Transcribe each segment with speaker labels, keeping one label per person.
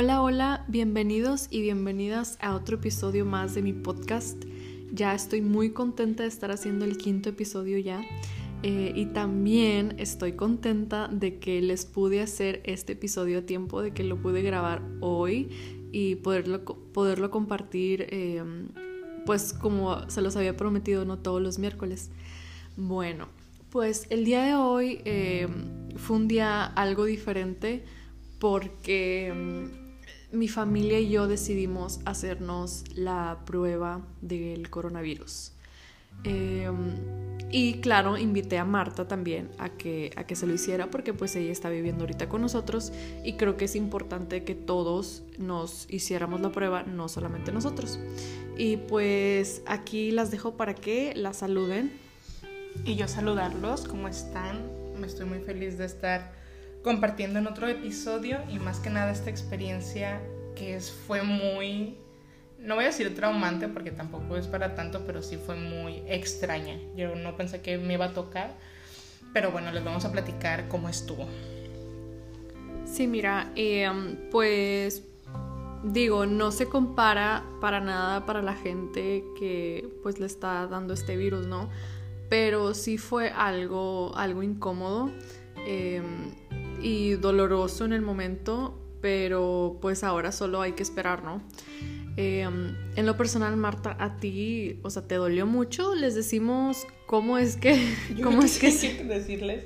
Speaker 1: Hola, hola, bienvenidos y bienvenidas a otro episodio más de mi podcast. Ya estoy muy contenta de estar haciendo el quinto episodio ya. Eh, y también estoy contenta de que les pude hacer este episodio a tiempo, de que lo pude grabar hoy y poderlo, poderlo compartir, eh, pues como se los había prometido, no todos los miércoles. Bueno, pues el día de hoy eh, fue un día algo diferente porque mi familia y yo decidimos hacernos la prueba del coronavirus. Em, y claro, invité a Marta también a que, a que se lo hiciera porque pues ella está viviendo ahorita con nosotros y creo que es importante que todos nos hiciéramos la prueba, no solamente nosotros. Y pues aquí las dejo para que la saluden.
Speaker 2: Y yo saludarlos, ¿cómo están? Me estoy muy feliz de estar compartiendo en otro episodio y más que nada esta experiencia que fue muy, no voy a decir traumante porque tampoco es para tanto, pero sí fue muy extraña. Yo no pensé que me iba a tocar, pero bueno, les vamos a platicar cómo estuvo.
Speaker 1: Sí, mira, em, pues digo, no se compara para nada para la gente que pues le está dando este virus, ¿no? Pero sí fue algo, algo incómodo. Em, y doloroso en el momento, pero pues ahora solo hay que esperar, ¿no? Em, en lo personal, Marta, a ti, o sea, ¿te dolió mucho? Les decimos cómo es que... ¿Cómo es que,
Speaker 2: sí? decirles?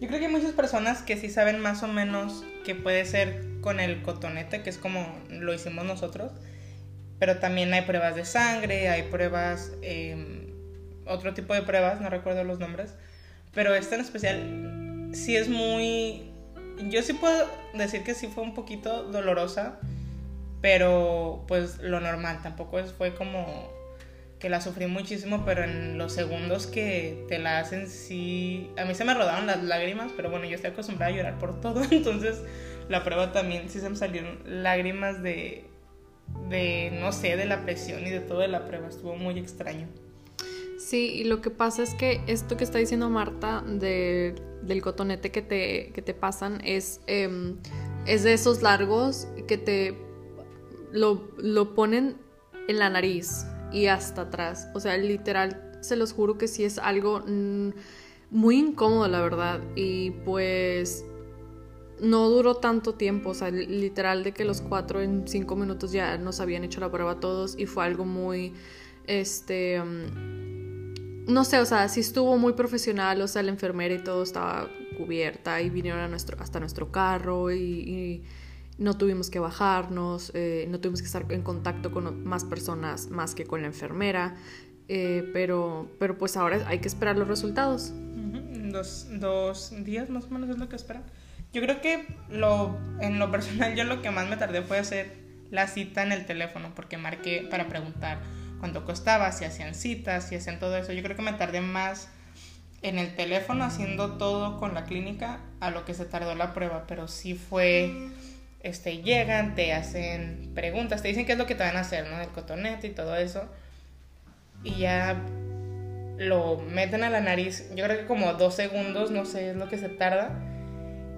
Speaker 2: Yo creo que hay muchas personas que sí saben más o menos que puede ser con el cotonete, que es como lo hicimos nosotros, pero también hay pruebas de sangre, hay pruebas, em, otro tipo de pruebas, no recuerdo los nombres, pero esta en especial sí es muy yo sí puedo decir que sí fue un poquito dolorosa, pero pues lo normal, tampoco fue como que la sufrí muchísimo, pero en los segundos que te la hacen sí, a mí se me rodaron las lágrimas, pero bueno, yo estoy acostumbrada a llorar por todo, entonces la prueba también sí se me salieron lágrimas de, de, no sé, de la presión y de todo de la prueba, estuvo muy extraño.
Speaker 1: Sí, y lo que pasa es que esto que está diciendo Marta de, del cotonete que te, que te pasan es, em, es de esos largos que te lo, lo ponen en la nariz y hasta atrás. O sea, literal, se los juro que sí es algo muy incómodo, la verdad. Y pues no duró tanto tiempo, o sea, literal de que los cuatro en cinco minutos ya nos habían hecho la prueba todos y fue algo muy, este, em, no sé, o sea, sí estuvo muy profesional, o sea, la enfermera y todo estaba cubierta y vinieron a nuestro, hasta nuestro carro y, no tuvimos que bajarnos, eh, no tuvimos que estar en contacto con más personas más que con la enfermera, eh, pero, pero pues ahora hay que esperar los resultados.
Speaker 2: dos, dos, días más o menos es lo que esperan. Yo creo que lo, en lo personal yo lo que más me tardé fue hacer la cita en el teléfono porque marqué para preguntar cuánto costaba, si hacían citas, si hacían todo eso. Yo creo que me tardé más en el teléfono haciendo todo con la clínica a lo que se tardó la prueba, pero sí fue, este, llegan, te hacen preguntas, te dicen qué es lo que te van a hacer, ¿no? El cotonete y todo eso. Y ya lo meten a la nariz, yo creo que como dos segundos, no sé, es lo que se tarda.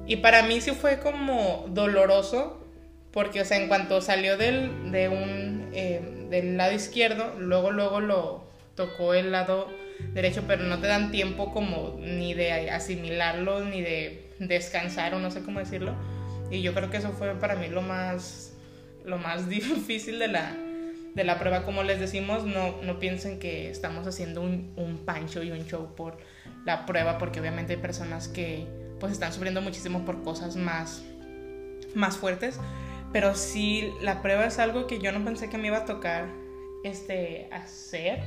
Speaker 2: Y para mí sí fue como doloroso porque, o sea, en cuanto salió del, de un, eh, del lado izquierdo, luego, luego lo tocó el lado derecho, pero no te dan tiempo como ni de asimilarlo, ni de descansar, o no sé cómo decirlo. Y yo creo que eso fue para mí lo más, lo más difícil de la, de la prueba. Como les decimos, no, no piensen que estamos haciendo un, un pancho y un show por la prueba, porque obviamente hay personas que pues están sufriendo muchísimo por cosas más, más fuertes pero sí, la prueba es algo que yo no pensé que me iba a tocar este, hacer.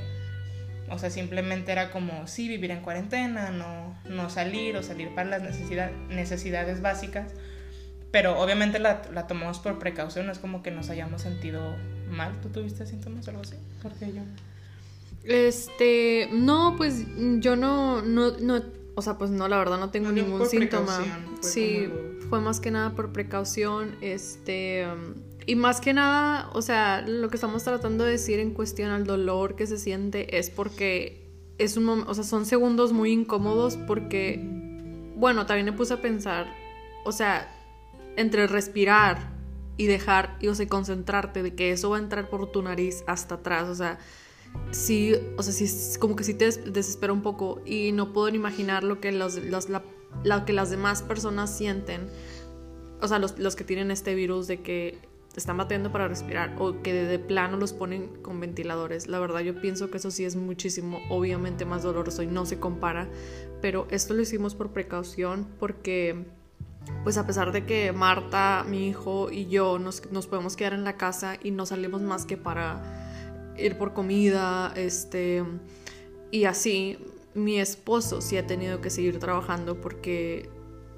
Speaker 2: O sea, simplemente era como, sí, vivir en cuarentena, no, no salir o salir para las necesidad, necesidades básicas. Pero obviamente la, la, tomamos por precaución, no es como que nos hayamos sentido mal. ¿Tú tuviste síntomas o algo así? Porque yo...
Speaker 1: Este, no, pues yo no, no, no o sea, pues no, la verdad no tengo ningún síntoma. Sí, fue más que nada por precaución, este, um, y más que nada, o sea, lo que estamos tratando de decir en cuestión al dolor que se siente es porque es un o sea, son segundos muy incómodos porque, bueno, también me puse a pensar, o sea, entre respirar y dejar, y, o sea, concentrarte de que eso va a entrar por tu nariz hasta atrás, o sea, sí, o sea, sí, como que sí te desespera un poco y no puedo ni imaginar lo que, los, la, que las demás personas sienten, o sea, los, los que tienen este virus de que están batiendo para respirar o que de, plano los ponen con ventiladores. La verdad yo pienso que eso sí es muchísimo, obviamente más doloroso y no se compara, pero esto lo hicimos por precaución porque pues a pesar de que Marta, mi hijo y yo nos, nos podemos quedar en la casa y no salimos más que para ir por comida, este, y así, mi esposo sí ha tenido que seguir trabajando porque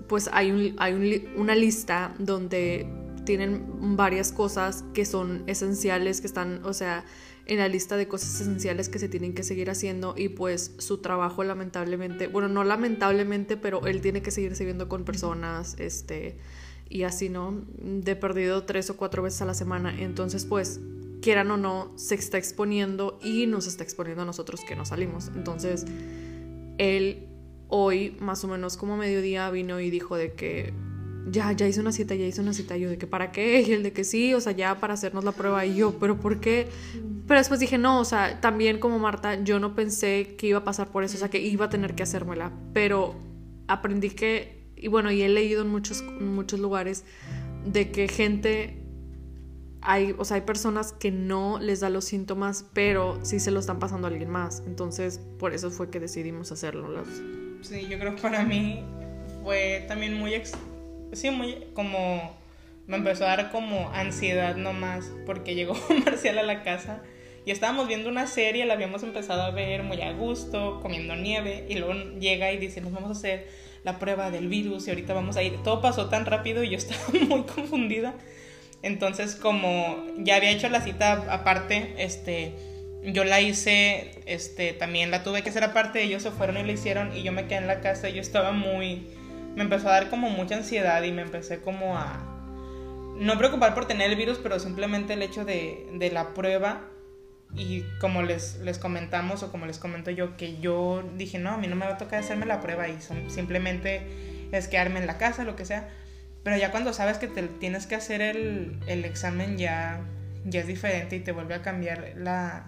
Speaker 1: pues hay, un, hay una lista donde tienen varias cosas que son esenciales, que están, o sea, en la lista de cosas esenciales que se tienen que seguir haciendo y pues su trabajo lamentablemente, bueno, no lamentablemente, pero él tiene que seguir sirviendo con personas, este, y así, ¿no? De perdido tres o cuatro veces a la semana. Entonces, pues, quieran o no, se está exponiendo y nos está exponiendo a nosotros que no salimos. Entonces, él hoy, más o menos como mediodía, vino y dijo de que ya, ya hice una cita, ya hice una cita. yo, de que para qué, y el de que sí, o sea, ya para hacernos la prueba. Y yo, pero ¿por qué? Pero después dije, no, o sea, también como Marta, yo no pensé que iba a pasar por eso, o sea, que iba a tener que hacérmela. Pero aprendí que, y bueno, y he leído en muchos, muchos lugares de que gente hay, o sea, hay personas que no les da los síntomas, pero sí se lo están pasando a alguien más. Entonces, por eso fue que decidimos hacerlo.
Speaker 2: Sí, yo creo que para mí fue también muy sí, muy como me empezó a dar como ansiedad nomás porque llegó Marcial a la casa y estábamos viendo una serie, la habíamos empezado a ver muy a gusto, comiendo nieve y luego llega y dice, nos vamos a hacer la prueba del virus y ahorita vamos a ir. Todo pasó tan rápido y yo estaba muy confundida. Entonces, como ya había hecho la cita aparte, este, yo la hice, este, también la tuve que hacer aparte, ellos se fueron y la hicieron y yo me quedé en la casa y yo estaba muy me empezó a dar como mucha ansiedad y me empecé como a no preocupar por tener el virus, pero simplemente el hecho de, de la prueba y como les, les comentamos o como les comento yo, que yo dije, no, a mí no me va a tocar hacerme la prueba y simplemente es quedarme en la casa, lo que sea. Pero ya cuando sabes que te tienes que hacer el, el examen ya, ya es diferente y te vuelve a cambiar la...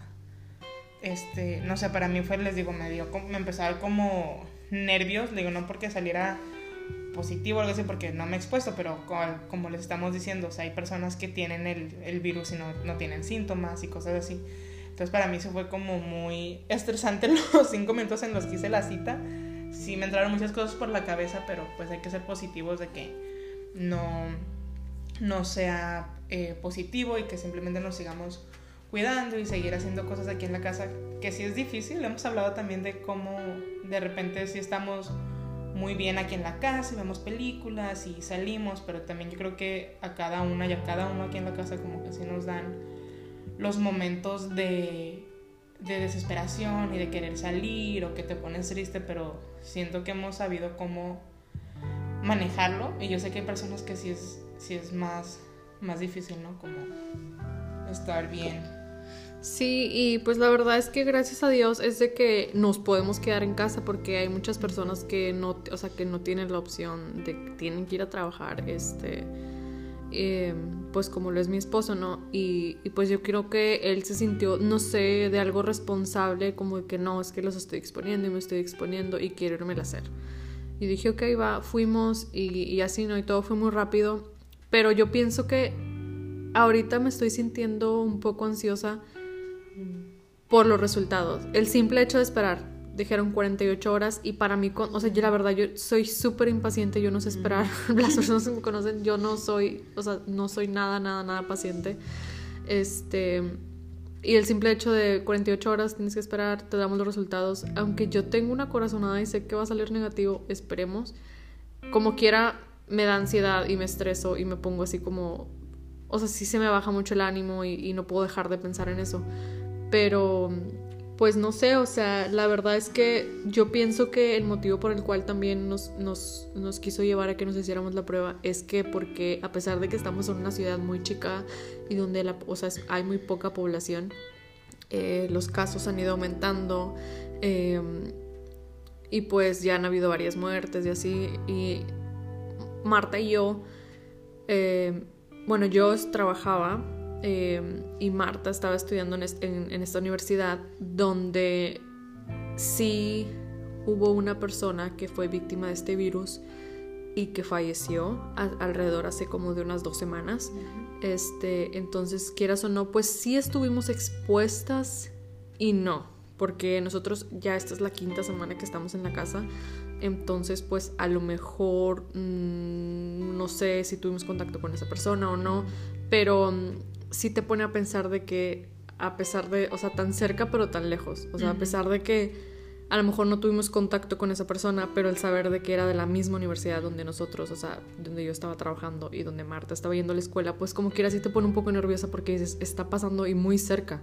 Speaker 2: Este, no sé, para mí fue, les digo, me dio, me empezó a dar como nervios, digo, no porque saliera positivo o algo así porque no me he expuesto, pero como les estamos diciendo, o sea, hay personas que tienen el, el virus y no, no, tienen síntomas y cosas así. Entonces para mí eso fue como muy estresante los cinco minutos en los que hice la cita. Sí me entraron muchas cosas por la cabeza, pero pues hay que ser positivos de que no, no sea eh, positivo y que simplemente nos sigamos cuidando y seguir haciendo cosas aquí en la casa, que sí es difícil. Hemos hablado también de cómo de repente si estamos muy bien aquí en la casa y vemos películas y salimos, pero también yo creo que a cada una y a cada uno aquí en la casa como que sí nos dan los momentos de, de desesperación y de querer salir o que te pones triste, pero siento que hemos sabido cómo manejarlo y yo sé que hay personas que sí es, sí es más, más difícil, ¿no? Como estar bien
Speaker 1: Sí, y pues la verdad es que gracias a Dios es de que nos podemos quedar en casa porque hay muchas personas que no, o sea, que no tienen la opción de que tienen que ir a trabajar, este, em, pues como lo es mi esposo, ¿no? Y, y, pues yo creo que él se sintió, no sé, de algo responsable, como de que no, es que los estoy exponiendo y me estoy exponiendo y quiero irme a hacer. Y dije, ok, va, fuimos y, y así, ¿no? Y todo fue muy rápido, pero yo pienso que ahorita me estoy sintiendo un poco ansiosa por los resultados. El simple hecho de esperar, dijeron 48 horas y para mí, o sea, yo la verdad, yo soy súper impaciente, yo no sé esperar, las personas que me conocen, yo no soy, o sea, no soy nada, nada, nada paciente. Este, y el simple hecho de 48 horas tienes que esperar, te damos los resultados, aunque yo tengo una corazonada y sé que va a salir negativo, esperemos. Como quiera, me da ansiedad y me estreso y me pongo así como, o sea, sí se me baja mucho el ánimo y, y no puedo dejar de pensar en eso. Pero, pues no sé, o sea, la verdad es que yo pienso que el motivo por el cual también nos, nos, nos quiso llevar a que nos hiciéramos la prueba es que porque a pesar de que estamos en una ciudad muy chica y donde la, o sea, hay muy poca población, eh, los casos han ido aumentando em, y pues ya han habido varias muertes y así. Y Marta y yo... Eh, bueno, yo trabajaba eh, y Marta estaba estudiando en, esta universidad donde sí hubo una persona que fue víctima de este virus y que falleció alrededor hace como de unas dos semanas. Este, entonces, quieras o no, pues sí estuvimos expuestas y no, porque nosotros ya esta es la quinta semana que estamos en la casa, entonces pues a lo mejor mm, no sé si tuvimos contacto con esa persona o no, pero mm, sí te pone a pensar de que a pesar de, o sea, tan cerca pero tan lejos, o sea, a pesar de que a lo mejor no tuvimos contacto con esa persona, pero el saber de que era de la misma universidad donde nosotros, o sea, donde yo estaba trabajando y donde Marta estaba yendo a la escuela, pues como quiera sí te pone un poco nerviosa porque dices, está pasando y muy cerca.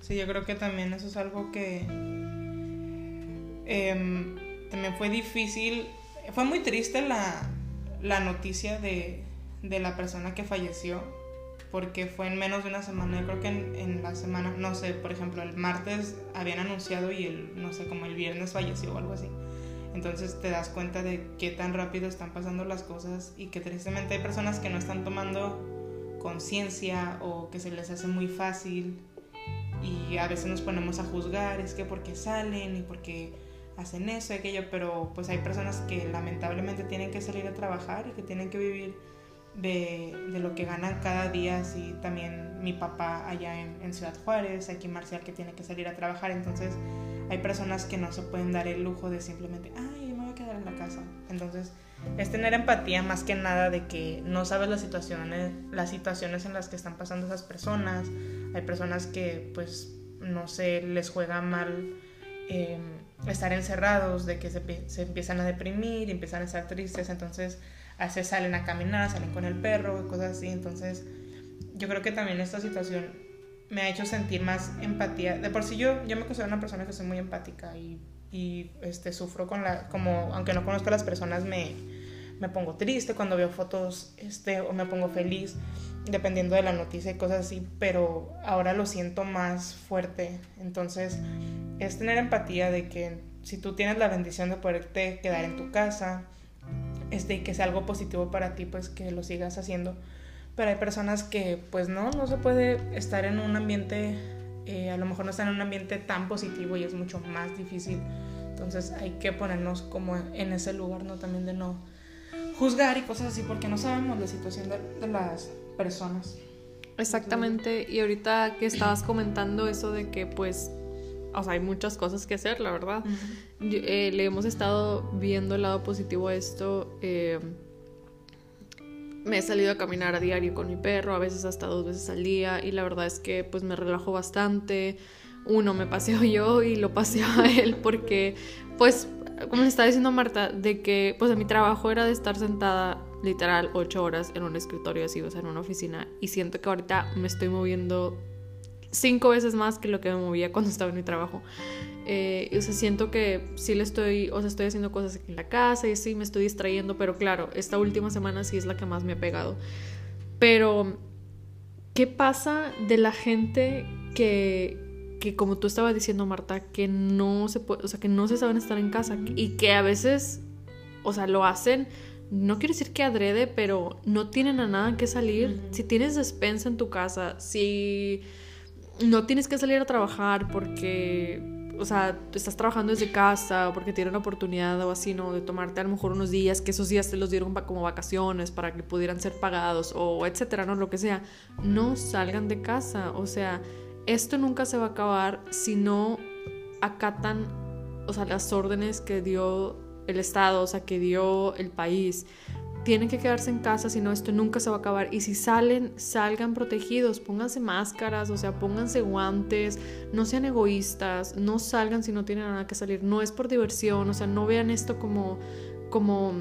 Speaker 2: Sí, yo creo que también eso es algo que em, también fue difícil, fue muy triste la, la noticia de, de la persona que falleció porque fue en menos de una semana. Yo creo que en, la semana, no sé, por ejemplo, el martes habían anunciado y el, no sé, como el viernes falleció o algo así. Entonces te das cuenta de qué tan rápido están pasando las cosas y que tristemente hay personas que no están tomando conciencia o que se les hace muy fácil y a veces nos ponemos a juzgar, es que porque salen y porque hacen eso y aquello, pero pues hay personas que lamentablemente tienen que salir a trabajar y que tienen que vivir de, lo que ganan cada día, así también mi papá allá en, en, Ciudad Juárez, aquí Marcial que tiene que salir a trabajar, entonces hay personas que no se pueden dar el lujo de simplemente, ay, me voy a quedar en la casa. Entonces es tener empatía más que nada de que no sabes las situaciones, las situaciones en las que están pasando esas personas, hay personas que pues no sé, les juega mal eh, estar encerrados, de que se, se empiezan a deprimir, empiezan a estar tristes, entonces a salen a caminar, salen con el perro, cosas así. Entonces, yo creo que también esta situación me ha hecho sentir más empatía. De por sí yo, yo me considero una persona que soy muy empática y, y este, sufro con la, como, aunque no conozco a las personas, me, me pongo triste cuando veo fotos este, o me pongo feliz, dependiendo de la noticia y cosas así, pero ahora lo siento más fuerte. Entonces, es tener empatía de que si tú tienes la bendición de poderte quedar en tu casa, este, y que sea algo positivo para ti, pues que lo sigas haciendo. Pero hay personas que pues no, no se puede estar en un ambiente, eh, a lo mejor no están en un ambiente tan positivo y es mucho más difícil. Entonces hay que ponernos como en ese lugar, ¿no? También de no juzgar y cosas así, porque no sabemos la situación de, de las personas.
Speaker 1: Exactamente, y ahorita que estabas comentando eso de que pues o sea, hay muchas cosas que hacer, la verdad. Eh, le hemos estado viendo el lado positivo a esto. Eh, me he salido a caminar a diario con mi perro, a veces hasta dos veces al día, y la verdad es que pues me relajo bastante. Uno, me paseo yo y lo paseo a él porque, pues, como le estaba diciendo Marta, de que pues mi trabajo era de estar sentada literal ocho horas en un escritorio así, o sea, en una oficina, y siento que ahorita me estoy moviendo cinco veces más que lo que me movía cuando estaba en mi trabajo. Eh, o sea, siento que sí le estoy, o sea, estoy haciendo cosas aquí en la casa y sí me estoy distrayendo, pero claro, esta última semana sí es la que más me ha pegado. Pero, ¿qué pasa de la gente que, que como tú estabas diciendo, Marta, que no se puede, o sea, que no se saben estar en casa y que a veces, o sea, lo hacen no quiero decir que adrede, pero no tienen a nada que salir. Si tienes despensa en tu casa, si no tienes que salir a trabajar porque, o sea, estás trabajando desde casa o porque tienen una oportunidad o así, ¿no? De tomarte a lo mejor unos días, que esos días te los dieron como vacaciones para que pudieran ser pagados o etcétera, ¿no? Lo que sea. No salgan de casa. O sea, esto nunca se va a acabar si no acatan, o sea, las órdenes que dio el Estado, o sea, que dio el país tienen que quedarse en casa, si no esto nunca se va a acabar. Y si salen, salgan protegidos, pónganse máscaras, o sea, pónganse guantes, no sean egoístas, no salgan si no tienen nada que salir. No es por diversión, o sea, no vean esto como, como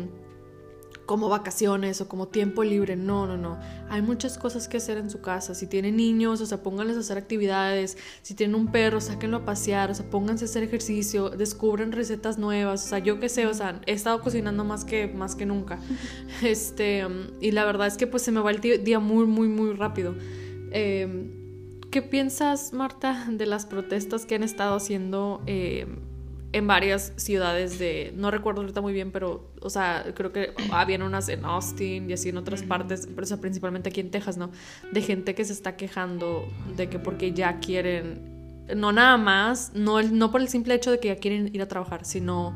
Speaker 1: como vacaciones o como tiempo libre. No, no, no. Hay muchas cosas que hacer en su casa. Si tienen niños, o sea, pónganles a hacer actividades. Si tienen un perro, sáquenlo a pasear. O sea, pónganse a hacer ejercicio. Descubren recetas nuevas. O sea, yo qué sé, o sea, he estado cocinando más que, más que nunca. Este, y la verdad es que pues se me va el día muy, muy, muy rápido. Em, ¿Qué piensas, Marta, de las protestas que han estado haciendo? Eh, en varias ciudades de, no recuerdo ahorita muy bien, pero, o sea, creo que habían unas en Austin y así en otras partes, pero o sea, principalmente aquí en Texas, ¿no? De gente que se está quejando de que porque ya quieren, no nada más, no, no por el simple hecho de que ya quieren ir a trabajar, sino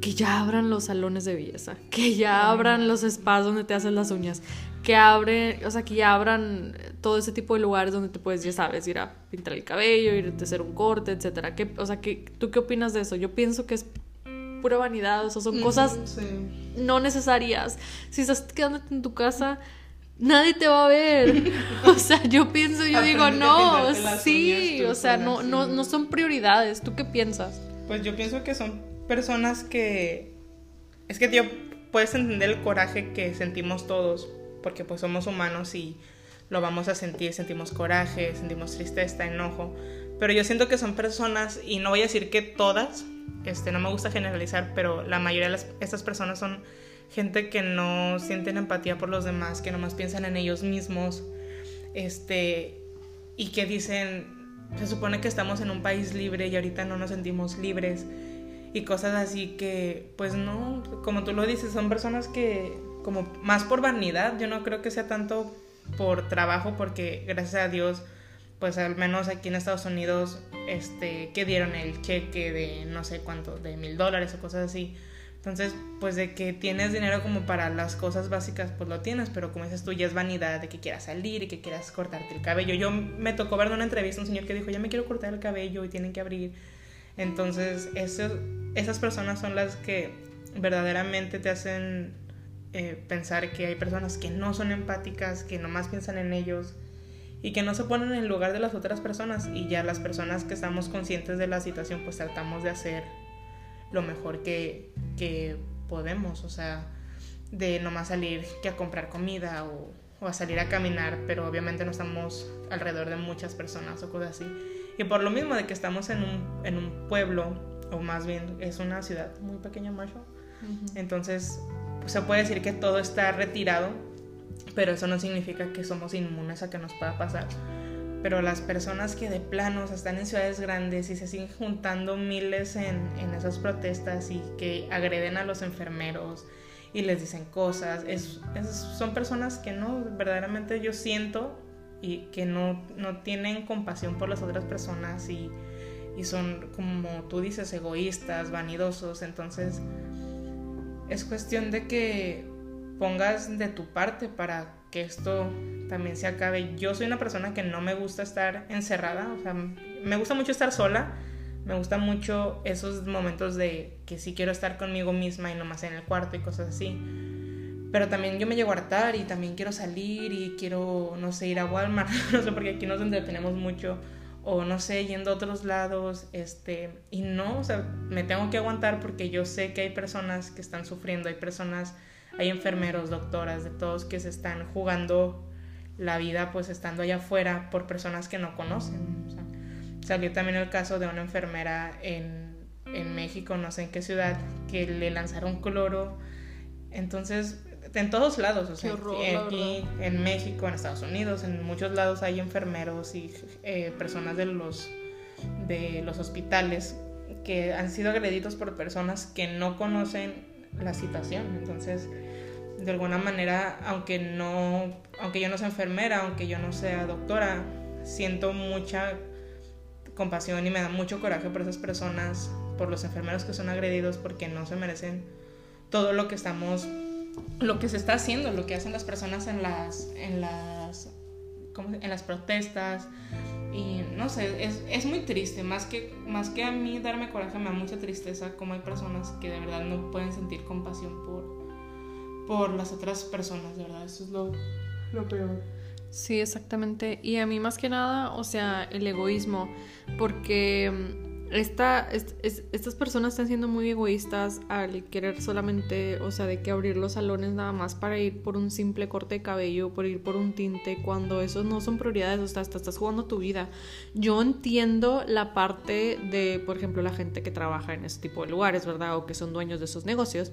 Speaker 1: que ya abran los salones de belleza, que ya abran los spas donde te hacen las uñas, que abren, o sea, que ya abran todo ese tipo de lugares donde te puedes, ya sabes, ir a pintar el cabello, ir a hacer un corte, etcétera. o sea, que, ¿tú qué opinas de eso? Yo pienso que es pura vanidad, o sea, son cosas no necesarias. Si estás quedándote en tu casa, nadie te va a ver. o sea, yo pienso, yo digo, no, sí, o sea, no, no, no son prioridades. ¿Tú qué piensas?
Speaker 2: Pues yo pienso que son personas que... Es que, tío, puedes entender el coraje que sentimos todos porque pues somos humanos y lo vamos a sentir, sentimos coraje, sentimos tristeza, enojo, pero yo siento que son personas, y no voy a decir que todas, este, no me gusta generalizar, pero la mayoría de estas personas son gente que no sienten empatía por los demás, que nomás piensan en ellos mismos, este, y que dicen, se supone que estamos en un país libre y ahorita no nos sentimos libres, y cosas así que, pues no, como tú lo dices, son personas que como más por vanidad, yo no creo que sea tanto por trabajo, porque gracias a Dios, pues al menos aquí en Estados Unidos, este, que dieron el cheque de no sé cuánto, de mil dólares o cosas así. Entonces, pues de que tienes dinero como para las cosas básicas, pues lo tienes, pero como dices tú, ya es vanidad de que quieras salir y que quieras cortarte el cabello. Yo me tocó ver en una entrevista un señor que dijo, ya me quiero cortar el cabello y tienen que abrir. Entonces, esas personas son las que verdaderamente te hacen eh, pensar que hay personas que no son empáticas, que nomás piensan en ellos y que no se ponen en el lugar de las otras personas y ya las personas que estamos conscientes de la situación pues tratamos de hacer lo mejor que, que podemos, o sea, de nomás salir que a comprar comida o, o, a salir a caminar, pero obviamente no estamos alrededor de muchas personas o cosas así. Y por lo mismo de que estamos en un, en un pueblo, o más bien es una ciudad muy pequeña, Marshall, entonces se puede decir que todo está retirado, pero eso no significa que somos inmunes a que nos pueda pasar. Pero las personas que de planos están en ciudades grandes y se siguen juntando miles en, en esas protestas y que agreden a los enfermeros y les dicen cosas, es, son personas que no, verdaderamente yo siento y que no, no tienen compasión por las otras personas y, y son, como tú dices, egoístas, vanidosos. Entonces, es cuestión de que pongas de tu parte para que esto también se acabe. Yo soy una persona que no me gusta estar encerrada, o sea, me gusta mucho estar sola, me gusta mucho esos momentos de que sí quiero estar conmigo misma y no más en el cuarto y cosas así. Pero también yo me llego a hartar y también quiero salir y quiero, no sé, ir a Walmart, no sé, porque aquí nos entretenemos mucho o no sé, yendo a otros lados, este, y no, o sea, me tengo que aguantar porque yo sé que hay personas que están sufriendo, hay personas, hay enfermeros, doctoras, de todos que se están jugando la vida pues estando allá afuera por personas que no conocen. Salió también el caso de una enfermera en, en México, no sé en qué ciudad, que le lanzaron cloro. Entonces, en todos lados, o sea, aquí en México, en Estados Unidos, en muchos lados hay enfermeros y eh, personas de los, de los hospitales que han sido agredidos por personas que no conocen la situación. Entonces, de alguna manera, aunque no, aunque yo no sea enfermera, aunque yo no sea doctora, siento mucha compasión y me da mucho coraje por esas personas, por los enfermeros que son agredidos porque no se merecen todo lo que estamos lo que se está haciendo, lo que hacen las personas en las, en las, en las protestas. Y no sé, es, es, muy triste, más que, más que a mí darme coraje, me da mucha tristeza como hay personas que de verdad no pueden sentir compasión por, por las otras personas, de verdad, eso es lo, lo peor.
Speaker 1: Sí, exactamente. Y a mí más que nada, o sea, el egoísmo, porque esta, estas personas están siendo muy egoístas al querer solamente, o sea, de que abrir los salones nada más para ir por un simple corte de cabello, por ir por un tinte, cuando esos no son prioridades, o sea, hasta estás jugando tu vida. Yo entiendo la parte de, por ejemplo, la gente que trabaja en ese tipo de lugares, ¿verdad? O que son dueños de esos negocios,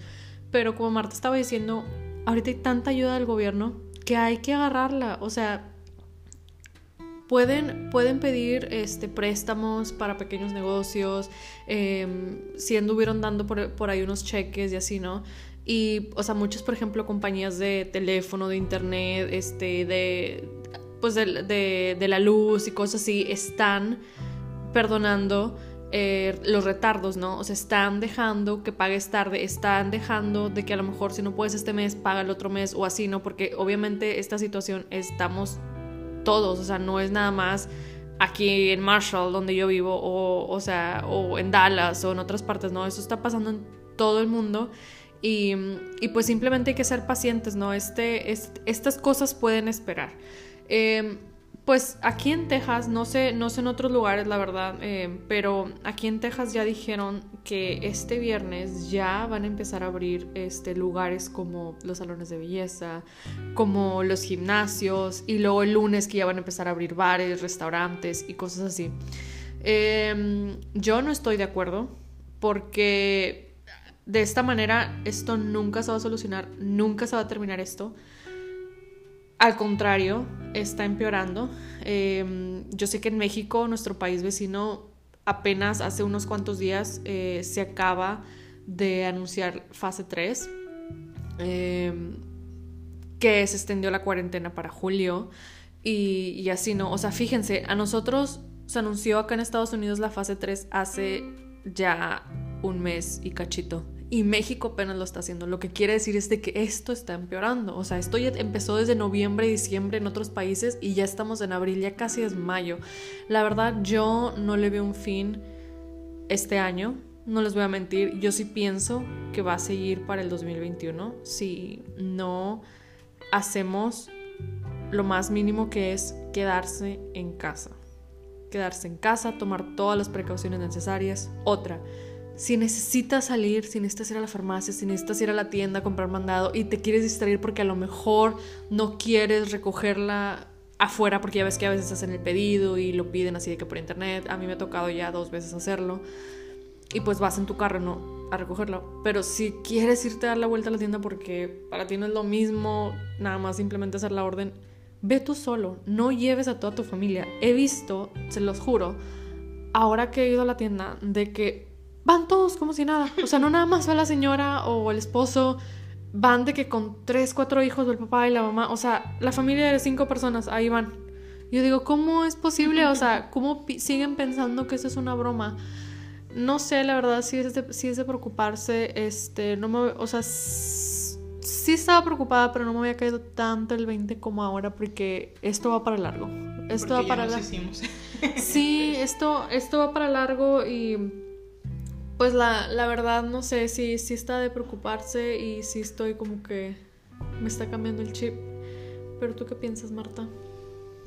Speaker 1: pero como Marta estaba diciendo, ahorita hay tanta ayuda del gobierno que hay que agarrarla, o sea, pueden, pueden pedir este, préstamos para pequeños negocios, em, si anduvieron dando por, ahí unos cheques y así, ¿no? Y, o sea, muchas, por ejemplo, compañías de teléfono, de internet, este, de, pues de, de, de la luz y cosas así, están perdonando eh, los retardos, ¿no? O sea, están dejando que pagues tarde, están dejando de que a lo mejor si no puedes este mes, paga el otro mes o así, ¿no? Porque obviamente esta situación estamos todos, o sea, no es nada más aquí en Marshall, donde yo vivo, o, o sea, o en Dallas o en otras partes, ¿no? Eso está pasando en todo el mundo. Y, y pues simplemente hay que ser pacientes, ¿no? Este, estas cosas pueden esperar. Eh, pues aquí en Texas, no sé, no sé en otros lugares la verdad, eh, pero aquí en Texas ya dijeron que este viernes ya van a empezar a abrir este, lugares como los salones de belleza, como los gimnasios y luego el lunes que ya van a empezar a abrir bares, restaurantes y cosas así. Em, yo no estoy de acuerdo porque de esta manera esto nunca se va a solucionar, nunca se va a terminar esto. Al contrario, está empeorando. Em, yo sé que en México, nuestro país vecino, apenas hace unos cuantos días eh, se acaba de anunciar fase 3, em, que se extendió la cuarentena para julio y, y así, ¿no? O sea, fíjense, a nosotros se anunció acá en Estados Unidos la fase 3 hace ya un mes y cachito y México apenas lo está haciendo. Lo que quiere decir es de que esto está empeorando. O sea, esto ya empezó desde noviembre diciembre en otros países y ya estamos en abril, ya casi es mayo. La verdad, yo no le veo un fin este año. No les voy a mentir, yo sí pienso que va a seguir para el 2021 si no hacemos lo más mínimo que es quedarse en casa. Quedarse en casa, tomar todas las precauciones necesarias. Otra, si necesitas salir, si necesitas ir a la farmacia, si necesitas ir a la tienda a comprar mandado y te quieres distraer porque a lo mejor no quieres recogerla afuera porque ya ves que a veces hacen el pedido y lo piden así de que por internet, a mí me ha tocado ya dos veces hacerlo y pues vas en tu carro no a recogerlo, pero si quieres irte a dar la vuelta a la tienda porque para ti no es lo mismo nada más simplemente hacer la orden, ve tú solo, no lleves a toda tu familia. He visto, se los juro, ahora que he ido a la tienda de que van todos como si nada. O sea, no nada más va la señora o el esposo, van de que con tres, cuatro hijos del papá y la mamá, o sea, la familia de cinco personas, ahí van. Yo digo, ¿cómo es posible? O sea, ¿cómo siguen pensando que eso es una broma? No sé, la verdad, si es de, si es de preocuparse, este, no me, o sea, sí estaba preocupada, pero no me había caído tanto el 20 como ahora porque esto va para largo. Esto va para largo. Sí, esto, esto va para largo y pues la, la verdad no sé si sí, está de preocuparse y si estoy como que me está cambiando el chip. Pero tú qué piensas, Marta?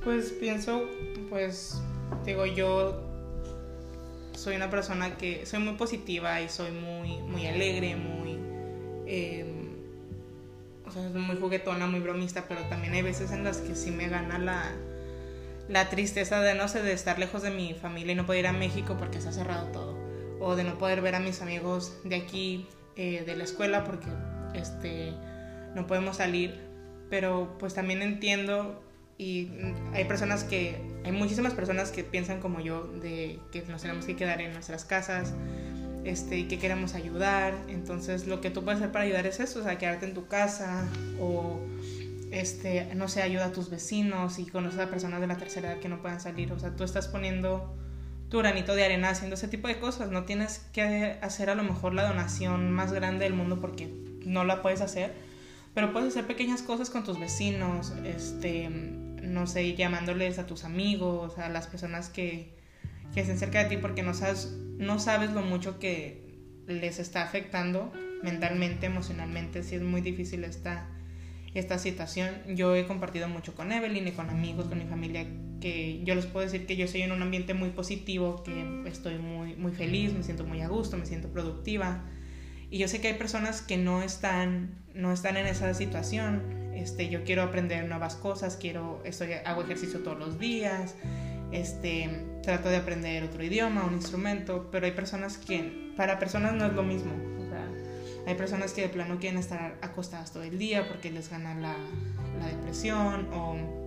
Speaker 2: Pues pienso, pues digo yo soy una persona que soy muy positiva y soy muy muy alegre, muy em, o sea, muy juguetona, muy bromista, pero también hay veces en las que sí me gana la la tristeza de no sé de estar lejos de mi familia y no poder ir a México porque se ha cerrado todo o de no poder ver a mis amigos de aquí, eh, de la escuela, porque este, no podemos salir. Pero pues también entiendo y hay personas que, hay muchísimas personas que piensan como yo, de que nos tenemos que quedar en nuestras casas este, y que queremos ayudar. Entonces lo que tú puedes hacer para ayudar es eso, o sea, quedarte en tu casa o este, no sé, ayuda a tus vecinos y conocer a personas de la tercera edad que no puedan salir. O sea, tú estás poniendo tu de arena haciendo ese tipo de cosas. No tienes que hacer a lo mejor la donación más grande del mundo porque no la puedes hacer, pero puedes hacer pequeñas cosas con tus vecinos, este, no sé, llamándoles a tus amigos, a las personas que, que estén cerca de ti porque no sabes, no sabes lo mucho que les está afectando mentalmente, emocionalmente, si es muy difícil esta esta situación. Yo he compartido mucho con Evelyn y con amigos, con mi familia, que yo les puedo decir que yo soy en un ambiente muy positivo, que estoy muy, muy feliz, me siento muy a gusto, me siento productiva. Y yo sé que hay personas que no están, no están en esa situación. Este, yo quiero aprender nuevas cosas, quiero, estoy, hago ejercicio todos los días, este, trato de aprender otro idioma, un instrumento, pero hay personas que, para personas no es lo mismo. Hay personas que de plano quieren estar acostadas todo el día porque les gana la, la depresión o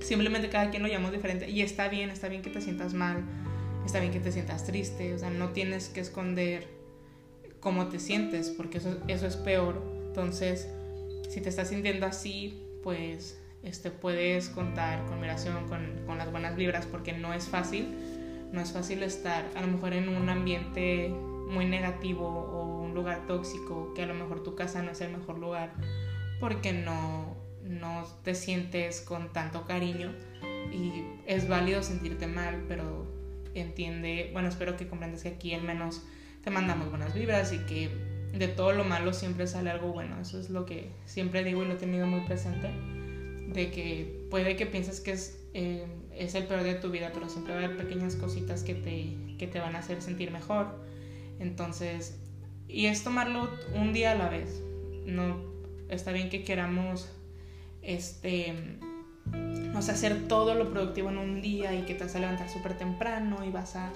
Speaker 2: Simplemente cada quien lo llamamos diferente y está bien, está bien que te sientas mal, está bien que te sientas triste, o sea, no tienes que esconder cómo te sientes porque eso, eso es peor. Entonces, si te estás sintiendo así, pues este, puedes contar con miración, con, con las buenas vibras porque no es fácil, no es fácil estar a lo mejor en un ambiente muy negativo o un lugar tóxico, que a lo mejor tu casa no es el mejor lugar porque no, no te sientes con tanto cariño y es válido sentirte mal, pero entiende, bueno, espero que comprendas que aquí al menos te mandamos buenas vibras y que de todo lo malo siempre sale algo bueno. Eso es lo que siempre digo y lo he tenido muy presente, de que puede que pienses que es, eh, es el peor de tu vida, pero siempre va a haber pequeñas cositas que te, que te van a hacer sentir mejor. Entonces, y es tomarlo un día a la vez. No está bien que queramos este no sé, hacer todo lo productivo en un día y que te vas a levantar súper temprano y vas a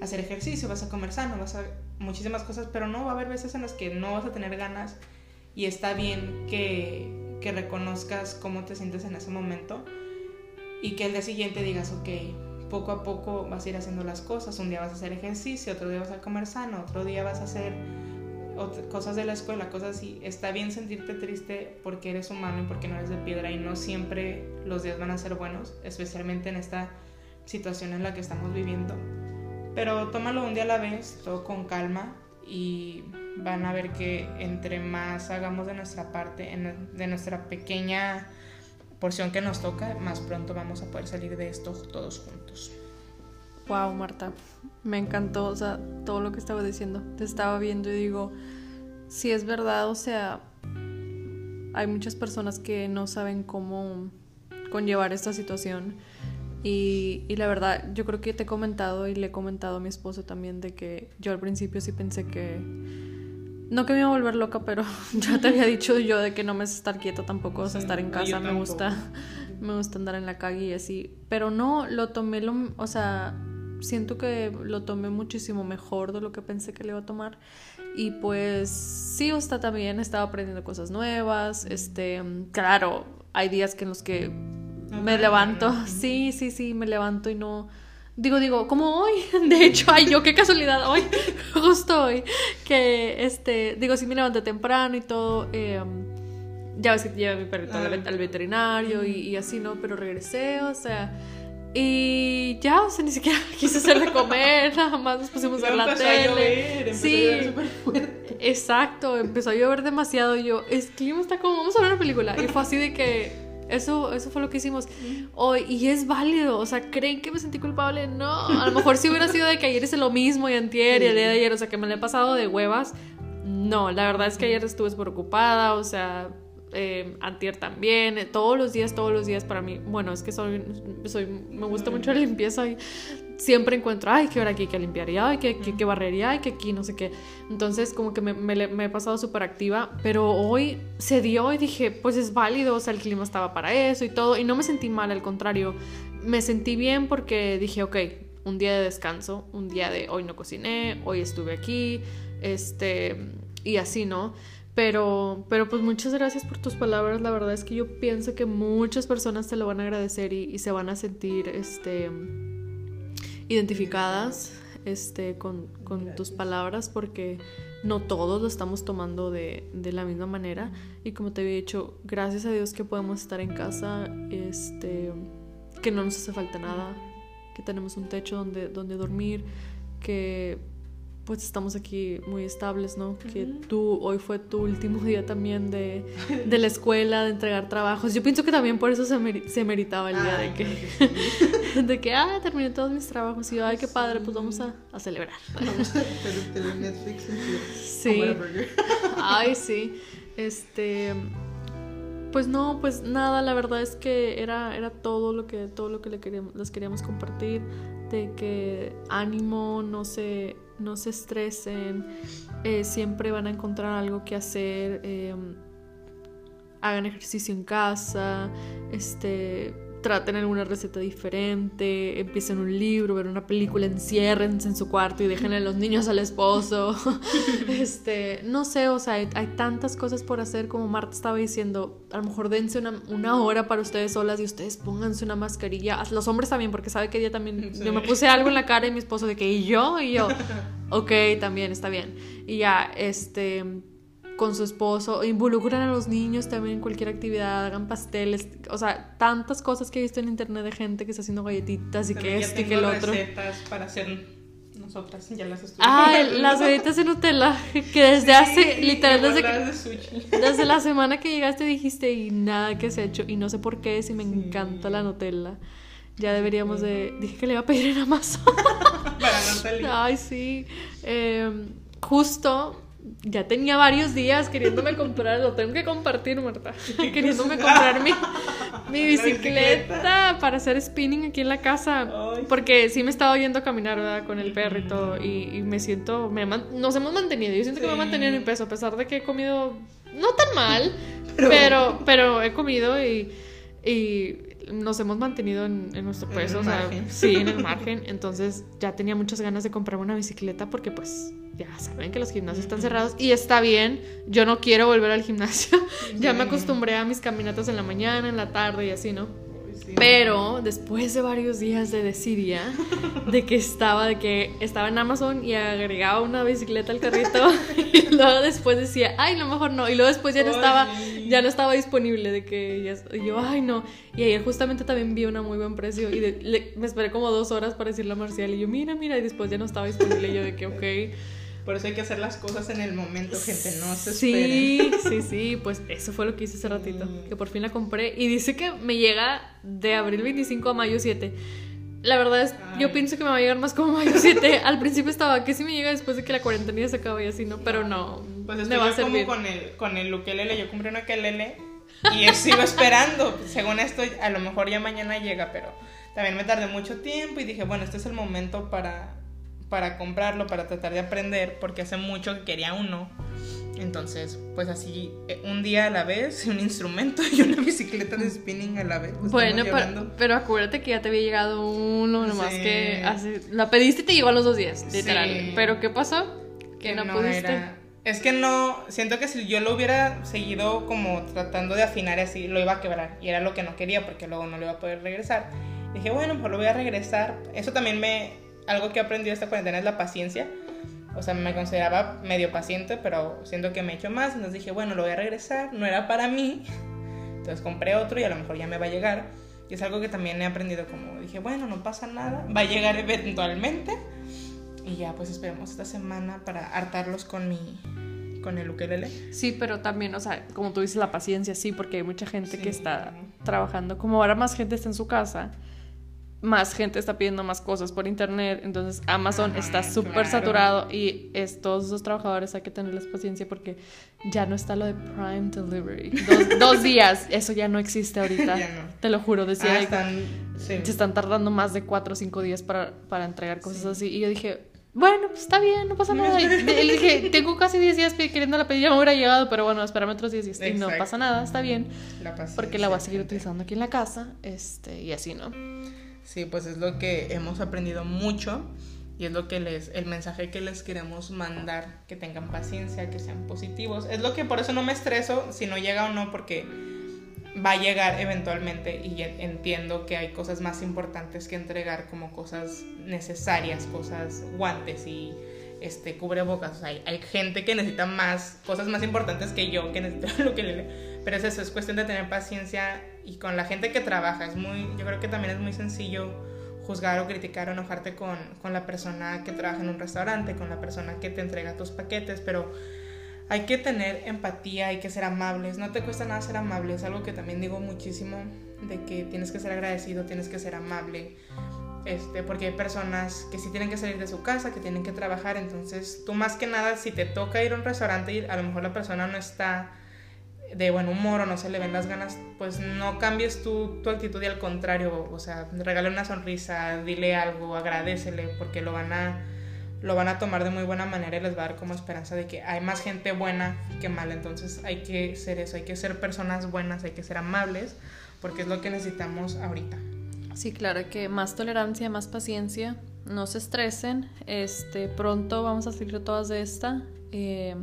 Speaker 2: hacer ejercicio, vas a comer sano, vas a muchísimas cosas, pero no va a haber veces en las que no vas a tener ganas y está bien que, que reconozcas cómo te sientes en ese momento y que el día siguiente digas, ok, poco a poco vas a ir haciendo las cosas, un día vas a hacer ejercicio, otro día vas a comer sano, otro día vas a hacer cosas de la escuela, cosas así. Está bien sentirte triste porque eres humano y porque no eres de piedra y no siempre los días van a ser buenos, especialmente en esta situación en la que estamos viviendo. Pero tómalo un día a la vez, todo con calma y van a ver que entre más hagamos de nuestra parte, de nuestra pequeña porción que nos toca, más pronto vamos a poder salir de esto todos juntos.
Speaker 1: Wow, Marta, me encantó, o sea, todo lo que estaba diciendo. Te estaba viendo y digo, si es verdad, o sea, hay muchas personas que no saben cómo conllevar esta situación. Y, y, la verdad, yo creo que te he comentado y le he comentado a mi esposo también de que yo al principio sí pensé que... No que me iba a volver loca, pero ya te había dicho yo de que no me es estar quieta tampoco, o sea, estar en casa me gusta, me gusta andar en la calle y así. Pero no, lo tomé, lo, o sea, siento que lo tomé muchísimo mejor de lo que pensé que le iba a tomar. Y pues sí, está también, estaba aprendiendo cosas nuevas. Este, claro, hay días que en los que me levanto, sí, sí, sí, me levanto y no... Digo, digo, como hoy, de hecho, ay, yo, qué casualidad, hoy, justo hoy, que, este, digo, sí me levanté temprano y todo, eh, ya ves que llevé mi perrito al, ah. veterinario y, y así, ¿no? Pero regresé, o sea, y ya, o sea, ni siquiera quise hacer de comer, nada más nos pusimos a ver la tele. A llover, empezó sí, a llover súper fuerte. Exacto, empezó a llover demasiado. Y yo, es clima está como, vamos a ver una película. Y fue así de que eso, eso fue lo que hicimos hoy. Y es válido, o sea, ¿creen que me sentí culpable? No, a lo mejor si hubiera sido de que ayer hice lo mismo y antier y el día de ayer, o sea, que me lo he pasado de huevas. No, la verdad es que ayer estuve preocupada, o sea, eh, antier también, eh, todos los días, todos los días para mí, bueno, es que soy, soy me gusta mucho la limpieza y siempre encuentro, ay, que ahora aquí hay que limpiar, y ay, que, que, que barrería, ay, que aquí no sé qué. Entonces, como que me, me, he pasado súper activa, pero hoy se dio y dije, pues es válido, o sea, el clima estaba para eso y todo, y no me sentí mal, al contrario, me sentí bien porque dije, ok, un día de descanso, un día de hoy no cociné, hoy estuve aquí, este, y así, ¿no? Pero, pero pues muchas gracias por tus palabras. La verdad es que yo pienso que muchas personas te lo van a agradecer y, se van a sentir este, identificadas este, con, con tus palabras porque no todos lo estamos tomando de, de, la misma manera. Y como te había dicho, gracias a Dios que podemos estar en casa, este, que no nos hace falta nada, que tenemos un techo donde, donde dormir, que pues estamos aquí muy estables, ¿no? Que tú, hoy fue tu último día también de, de, la escuela, de entregar trabajos. Yo pienso que también por eso se, se meritaba el día de que, de que, ah, terminé todos mis trabajos y yo, ay, qué padre, pues vamos a, a celebrar. Vamos a Netflix Sí. Ay, sí. Este pues no, pues nada, la verdad es que era, era todo lo que, todo lo que le queríamos, les queríamos compartir, de que ánimo, no se, no se estresen, eh, siempre van a encontrar algo que hacer, em, hagan ejercicio en casa, este, traten alguna receta diferente, empiecen un libro, ver una película, enciérrense en su cuarto y dejen a los niños al esposo. este, no sé, o sea, hay, tantas cosas por hacer como Marta estaba diciendo, a lo mejor dense una, una, hora para ustedes solas y ustedes pónganse una mascarilla. Los hombres también, porque sabe que ella también, yo me puse algo en la cara y mi esposo de que, ¿y yo? Y yo, ok, también está bien. Y ya, este con su esposo, involucran a los niños también en cualquier actividad, hagan pasteles, o sea, tantas cosas que he visto en internet de gente que está haciendo galletitas y que esto y que el otro.
Speaker 2: recetas para hacer nosotras, ya las
Speaker 1: Ah, las galletas de Nutella, que desde hace, literal, desde, desde la semana que llegaste dijiste y nada que se ha hecho, y no sé por qué, si me encanta la Nutella. Ya deberíamos de... Dije que le iba a pedir en Amazon.
Speaker 2: para Nutella.
Speaker 1: Ay, sí. Eh, justo ya tenía varios días queriéndome comprar, lo tengo que compartir, Marta, queriéndome comprar mi, mi bicicleta. para hacer spinning aquí en la casa, porque sí me estaba yendo a caminar, ¿verdad? Con el perro y todo, y, me siento, me, nos hemos mantenido, yo siento que me he mantenido en mi peso, a pesar de que he comido, no tan mal, pero, pero, he comido y, y nos hemos mantenido en, nuestro peso, o sea, sí, en el margen, entonces ya tenía muchas ganas de comprar una bicicleta porque pues ya saben que los gimnasios están cerrados y está bien, yo no quiero volver al gimnasio, ya me acostumbré a mis caminatas en la mañana, en la tarde y así, ¿no? Pero después de varios días de desidia, de que estaba, de que estaba en Amazon y agregaba una bicicleta al carrito y luego después decía, ay, no, mejor no. Y luego después ya no estaba, ya no estaba disponible, de que ya, yo, ay, no. Y ayer justamente también vi una muy buen precio y me esperé como dos horas para decirle a Marcial y yo, mira, mira, y después ya no estaba disponible y yo de que, ok.
Speaker 2: Por eso hay que hacer las cosas en el momento, gente, no se
Speaker 1: Sí, sí, sí, pues eso fue lo que hice hace ratito, que por fin la compré y dice que me llega de abril 25 a mayo 7. La verdad es, yo pienso que me va a llegar más como mayo 7. Al principio estaba que si me llega después de que la cuarentena se acaba y así, ¿no? Pero no,
Speaker 2: pues me va a servir. como con el, con el ukelele, yo compré una ukelele y sigo esperando. Según esto, a lo mejor ya mañana llega, pero también me tardé mucho tiempo y dije, bueno, este es el momento para para comprarlo, para tratar de aprender, porque hace mucho que quería uno. Entonces, pues así, eh, un día a la vez, un instrumento y una bicicleta de spinning a la vez.
Speaker 1: Bueno, pero, acuérdate que ya te había llegado uno, nomás que hace, la pediste y te llegó a los dos días, literal. Pero ¿qué pasó? Que, no, pudiste.
Speaker 2: Es que no, siento que si yo lo hubiera seguido como tratando de afinar así, lo iba a quebrar. Y era lo que no quería porque luego no lo iba a poder regresar. Dije, bueno, pues lo voy a regresar. Eso también me, algo que he aprendido esta cuarentena es la paciencia. O sea, me consideraba medio paciente, pero siento que me he hecho más. Entonces dije, bueno, lo voy a regresar. No era para mí. Entonces compré otro y a lo mejor ya me va a llegar. Y es algo que también he aprendido como dije, bueno, no pasa nada. Va a llegar eventualmente. Y ya, pues esperemos esta semana para hartarlos con mi con el ukelele.
Speaker 1: Sí, pero también, o sea, como tú dices, la paciencia, sí, porque hay mucha gente que está trabajando. Como ahora más gente está en su casa, más gente está pidiendo más cosas por internet, entonces Amazon está súper saturado y es, todos esos trabajadores hay que tenerles paciencia porque ya no está lo de Prime Delivery. Dos, días, eso ya no existe ahorita. Te lo juro, decía. Ah, están, Se están tardando más de cuatro o cinco días para, para entregar cosas así. Y yo dije, bueno, pues está bien, no pasa nada. Y le dije, tengo casi 10 días queriendo la pedir, ya me hubiera llegado, pero bueno, espérame otros 10 días. Y no pasa nada, está bien. porque la voy a seguir utilizando aquí en la casa, este, y así, ¿no?
Speaker 2: Sí, pues es lo que hemos aprendido mucho y es lo que les, el mensaje que les queremos mandar, que tengan paciencia, que sean positivos. Es lo que por eso no me estreso si no llega o no, porque va a llegar eventualmente y entiendo que hay cosas más importantes que entregar como cosas necesarias, cosas guantes y este cubrebocas. hay, gente que necesita más, cosas más importantes que yo, que necesito lo que le pero es eso, es cuestión de tener paciencia y con la gente que trabaja. Es muy, yo creo que también es muy sencillo juzgar o criticar o enojarte con, con la persona que trabaja en un restaurante, con la persona que te entrega tus paquetes, pero hay que tener empatía, hay que ser amables. No te cuesta nada ser amable, es algo que también digo muchísimo, de que tienes que ser agradecido, tienes que ser amable. Este, porque hay personas que sí tienen que salir de su casa, que tienen que trabajar, entonces tú más que nada, si te toca ir a un restaurante, a lo mejor la persona no está de buen humor o no se le ven las ganas, pues no cambies tu, tu actitud y al contrario, o sea, regale una sonrisa, dile algo, agradecele, porque lo van a lo van a tomar de muy buena manera y les va a dar como esperanza de que hay más gente buena que mala, entonces hay que ser eso, hay que ser personas buenas, hay que ser amables, porque es lo que necesitamos ahorita.
Speaker 1: Sí, claro, que más tolerancia, más paciencia, no se estresen, este, pronto vamos a salir todas de esta eh,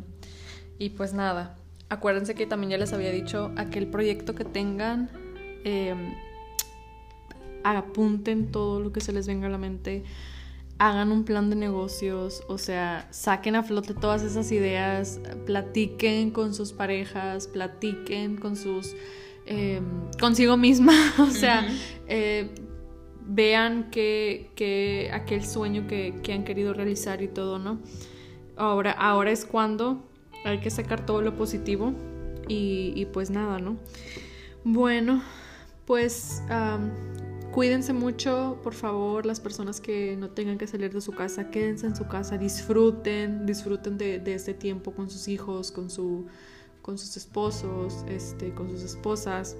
Speaker 1: y pues nada, acuérdense que también ya les había dicho aquel proyecto que tengan, eh, apunten todo lo que se les venga a la mente, hagan un plan de negocios, o sea, saquen a flote todas esas ideas, platiquen con sus parejas, platiquen con sus... Em, consigo misma, o sea, eh, vean que, aquel sueño que, han querido realizar y todo, ¿no? Ahora, ahora es cuando hay que sacar todo lo positivo y, pues nada, ¿no? Bueno, pues Cuídense mucho, por favor, las personas que no tengan que salir de su casa, quédense en su casa, disfruten, disfruten de, este tiempo con sus hijos, con, su, con sus esposos, este, con sus esposas.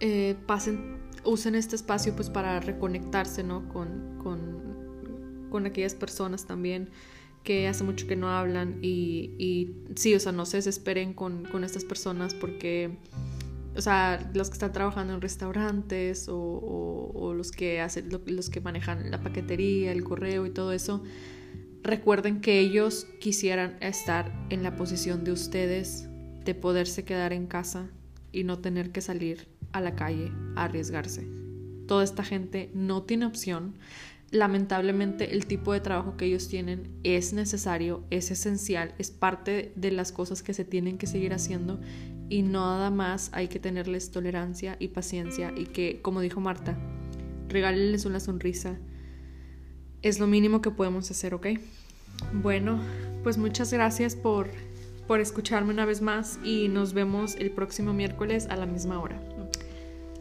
Speaker 1: Eh, pasen, usen este espacio pues para reconectarse, ¿no? Con, con, aquellas personas también que hace mucho que no hablan y, y sí, o sea, no se desesperen con, con estas personas porque o sea, los que están trabajando en restaurantes o, los, que hacen, los que manejan la paquetería, el correo y todo eso, recuerden que ellos quisieran estar en la posición de ustedes de poderse quedar en casa y no tener que salir a la calle a arriesgarse. Toda esta gente no tiene opción. Lamentablemente el tipo de trabajo que ellos tienen es necesario, es esencial, es parte de las cosas que se tienen que seguir haciendo y nada más hay que tenerles tolerancia y paciencia y que, como dijo Marta, regálenles una sonrisa. Es lo mínimo que podemos hacer, ¿ok? Bueno, pues muchas gracias por, por escucharme una vez más y nos vemos el próximo miércoles a la misma hora.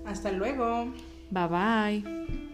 Speaker 2: Hasta luego.
Speaker 1: Bye bye.